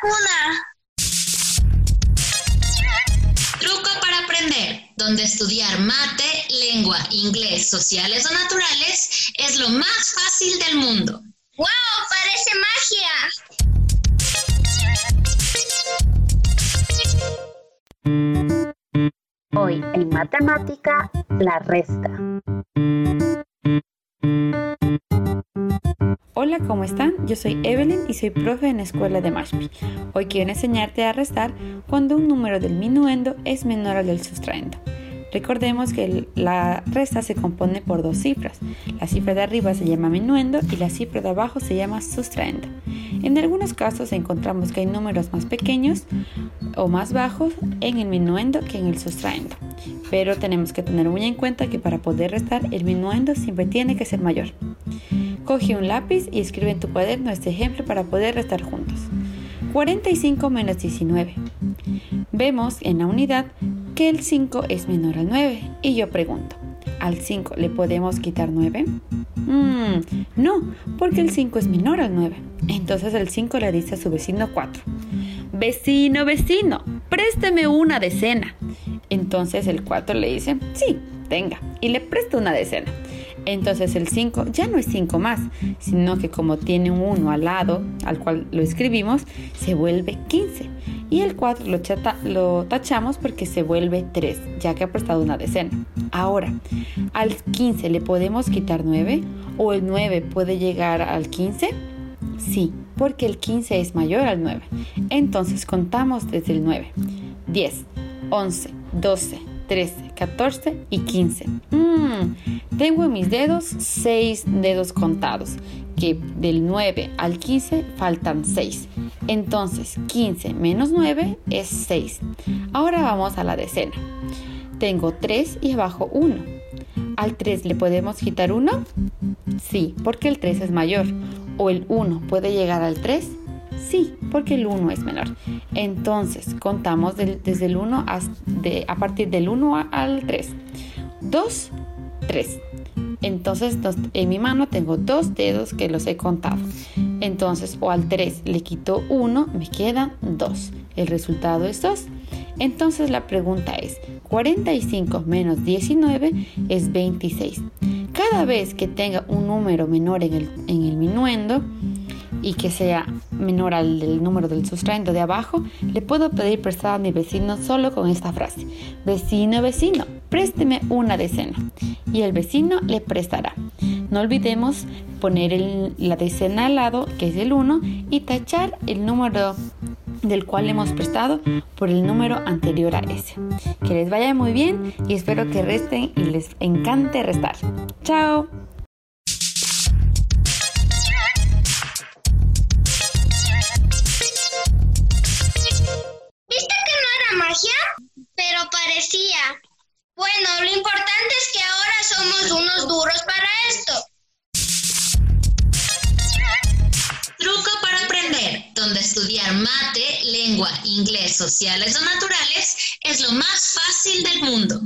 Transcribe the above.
vacuna. Truco para aprender, donde estudiar mate, lengua, inglés, sociales o naturales es lo más fácil del mundo. ¡Wow! Parece magia. Hoy en matemática, la resta. ¿Cómo están? Yo soy Evelyn y soy profe en la escuela de Mashpi. Hoy quiero enseñarte a restar cuando un número del minuendo es menor al del sustraendo. Recordemos que la resta se compone por dos cifras. La cifra de arriba se llama minuendo y la cifra de abajo se llama sustraendo. En algunos casos encontramos que hay números más pequeños o más bajos en el minuendo que en el sustraendo. Pero tenemos que tener muy en cuenta que para poder restar el minuendo siempre tiene que ser mayor. Coge un lápiz y escribe en tu cuaderno este ejemplo para poder restar juntos. 45 menos 19. Vemos en la unidad que el 5 es menor al 9 y yo pregunto, ¿al 5 le podemos quitar 9? Mm, no, porque el 5 es menor al 9. Entonces el 5 le dice a su vecino 4. Vecino, vecino, présteme una decena. Entonces el 4 le dice, sí, tenga, y le presta una decena. Entonces el 5 ya no es 5 más, sino que como tiene un 1 al lado al cual lo escribimos, se vuelve 15. Y el 4 lo, lo tachamos porque se vuelve 3, ya que ha prestado una decena. Ahora, al 15 le podemos quitar 9 o el 9 puede llegar al 15? Sí, porque el 15 es mayor al 9. Entonces contamos desde el 9. 10, 11, 12, 13, 14 y 15. Mm, tengo en mis dedos 6 dedos contados, que del 9 al 15 faltan 6. Entonces 15 menos 9 es 6. Ahora vamos a la decena. Tengo 3 y abajo 1. ¿Al 3 le podemos quitar 1? Sí, porque el 3 es mayor. ¿O el 1 puede llegar al 3? Sí, porque el 1 es menor. Entonces, contamos desde el 1 a partir del 1 al 3. 2, 3. Entonces, en mi mano tengo dos dedos que los he contado. Entonces, o al 3 le quito 1, me quedan 2. El resultado es 2. Entonces, la pregunta es, 45 menos 19 es 26. Cada vez que tenga un número menor en el, en el minuendo, y que sea menor al número del sustraendo de abajo, le puedo pedir prestado a mi vecino solo con esta frase. Vecino, vecino, présteme una decena. Y el vecino le prestará. No olvidemos poner la decena al lado, que es el 1, y tachar el número del cual hemos prestado por el número anterior a ese. Que les vaya muy bien y espero que resten y les encante restar. ¡Chao! Parecía. Bueno, lo importante es que ahora somos unos duros para esto. Truco para aprender, donde estudiar mate, lengua, inglés, sociales o naturales es lo más fácil del mundo.